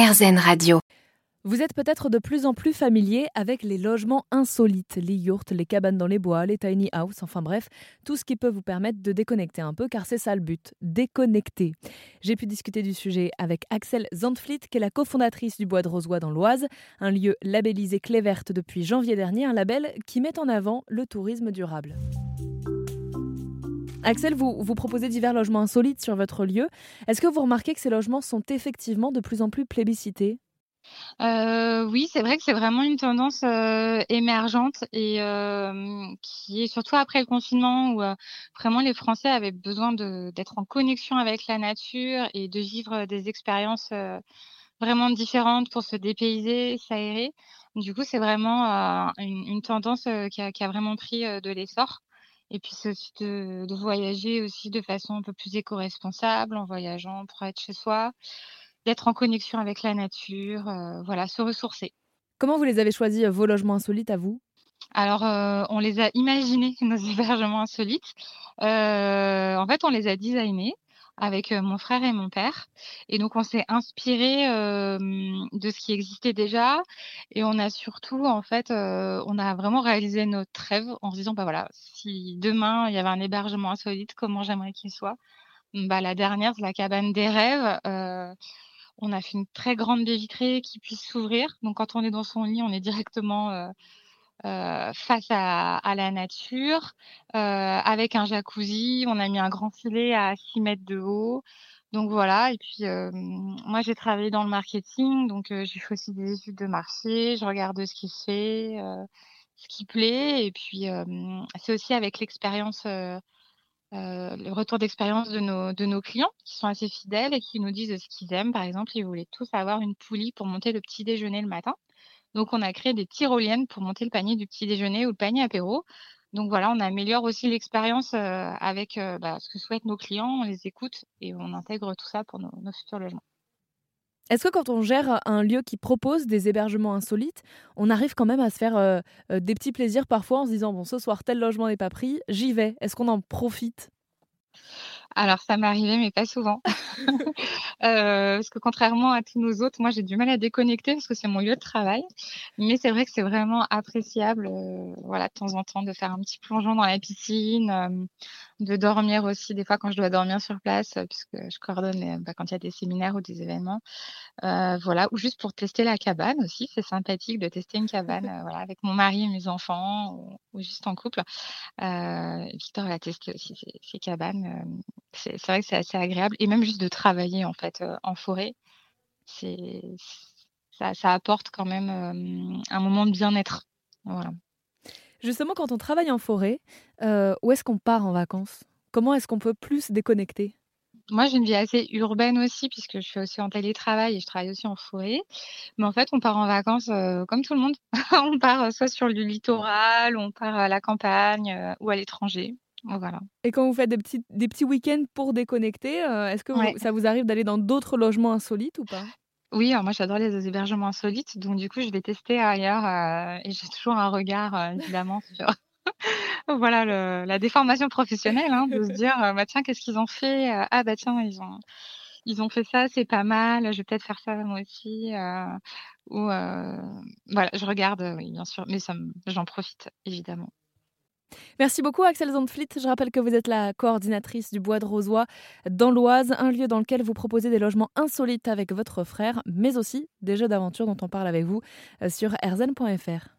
Radio. Vous êtes peut-être de plus en plus familier avec les logements insolites, les yurts, les cabanes dans les bois, les tiny houses, enfin bref, tout ce qui peut vous permettre de déconnecter un peu, car c'est ça le but, déconnecter. J'ai pu discuter du sujet avec Axel Zandfleet, qui est la cofondatrice du Bois de Rosoy dans l'Oise, un lieu labellisé Clé Verte depuis janvier dernier, un label qui met en avant le tourisme durable. Axel, vous, vous proposez divers logements insolites sur votre lieu. Est-ce que vous remarquez que ces logements sont effectivement de plus en plus plébiscités? Euh, oui, c'est vrai que c'est vraiment une tendance euh, émergente et qui est surtout après le confinement où vraiment les Français avaient besoin d'être en connexion avec la nature et de vivre des expériences vraiment différentes pour se dépayser, s'aérer. Du coup, c'est vraiment une, tendance qui, a, vraiment pris de l'essor. Et puis, c'est aussi de, de, voyager aussi de façon un peu plus éco-responsable, en voyageant pour être chez soi, d'être en connexion avec la nature, euh, voilà, se ressourcer. Comment vous les avez choisis, vos logements insolites, à vous? Alors, euh, on les a imaginés, nos hébergements insolites. Euh, en fait, on les a designés avec mon frère et mon père. Et donc, on s'est inspiré de ce qui existait déjà. Et on a surtout, en fait, on a vraiment réalisé notre rêve en se disant, bah voilà, si demain il y avait un hébergement insolite, comment j'aimerais qu'il soit? Bah, La dernière, c'est la cabane des rêves. on a fait une très grande baie vitrée qui puisse s'ouvrir. Donc, quand on est dans son lit, on est directement euh, face à, la nature, euh, avec un jacuzzi. On a mis un grand filet à 6 mètres de haut. Donc voilà, et puis euh, moi j'ai travaillé dans le marketing, donc j'ai fait aussi des études de marché, je regarde ce qui se fait, ce qui plaît, et puis c'est aussi avec l'expérience, le retour d'expérience de nos, de nos clients qui sont assez fidèles et qui nous disent ce qu'ils aiment. Par exemple, ils voulaient tous avoir une poulie pour monter le petit déjeuner le matin. Donc, on a créé des tyroliennes pour monter le panier du petit déjeuner ou le panier apéro. Donc voilà, on améliore aussi l'expérience euh, avec euh, bah, ce que souhaitent nos clients, on les écoute et on intègre tout ça pour nos, futurs logements. Est-ce que quand on gère un lieu qui propose des hébergements insolites, on arrive quand même à se faire euh, des petits plaisirs parfois en se disant bon ce soir tel logement n'est pas pris, j'y vais. Est-ce qu'on en profite? Alors ça m'est arrivé, mais pas souvent. euh, parce que contrairement à tous nos autres, moi j'ai du mal à déconnecter parce que c'est mon lieu de travail. Mais c'est vrai que c'est vraiment appréciable, euh, voilà, de temps en temps, de faire un petit plongeon dans la piscine, euh, de dormir aussi des fois quand je dois dormir sur place, puisque je coordonne bah, quand il y a des séminaires ou des événements. voilà, ou juste pour tester la cabane aussi, c'est sympathique de tester une cabane, voilà, avec mon mari et mes enfants juste en couple. Victor a testé aussi ces cabanes c'est vrai que c'est assez agréable et même juste de travailler en fait en forêt, ça, apporte quand même un moment de bien-être. Justement, quand on travaille en forêt, où est-ce qu'on part en vacances? Comment est-ce qu'on peut plus déconnecter? Moi, j'ai une vie assez urbaine aussi, puisque je suis aussi en télétravail et je travaille aussi en forêt. Mais en fait, on part en vacances comme tout le monde. on part soit sur le littoral, on part à la campagne ou à l'étranger. Voilà. Et quand vous faites des petits, des petits week-ends pour déconnecter, euh, est-ce que ça vous arrive d'aller dans d'autres logements insolites ou pas? Oui, alors moi j'adore les hébergements insolites, donc du coup je vais tester ailleurs euh, et j'ai toujours un regard euh, évidemment sur voilà la déformation professionnelle, hein, de se dire bah tiens qu'est-ce qu'ils ont fait Ah bah tiens ils ont ils ont fait ça, c'est pas mal, je vais peut-être faire ça moi aussi. ou voilà, je regarde, oui bien sûr, mais j'en profite évidemment. Merci beaucoup Axel Zandflit. Je rappelle que vous êtes la coordinatrice du Bois de Rosoy dans l'Oise, un lieu dans lequel vous proposez des logements insolites avec votre frère, mais aussi des jeux d'aventure dont on parle avec vous euh, sur rzn.fr.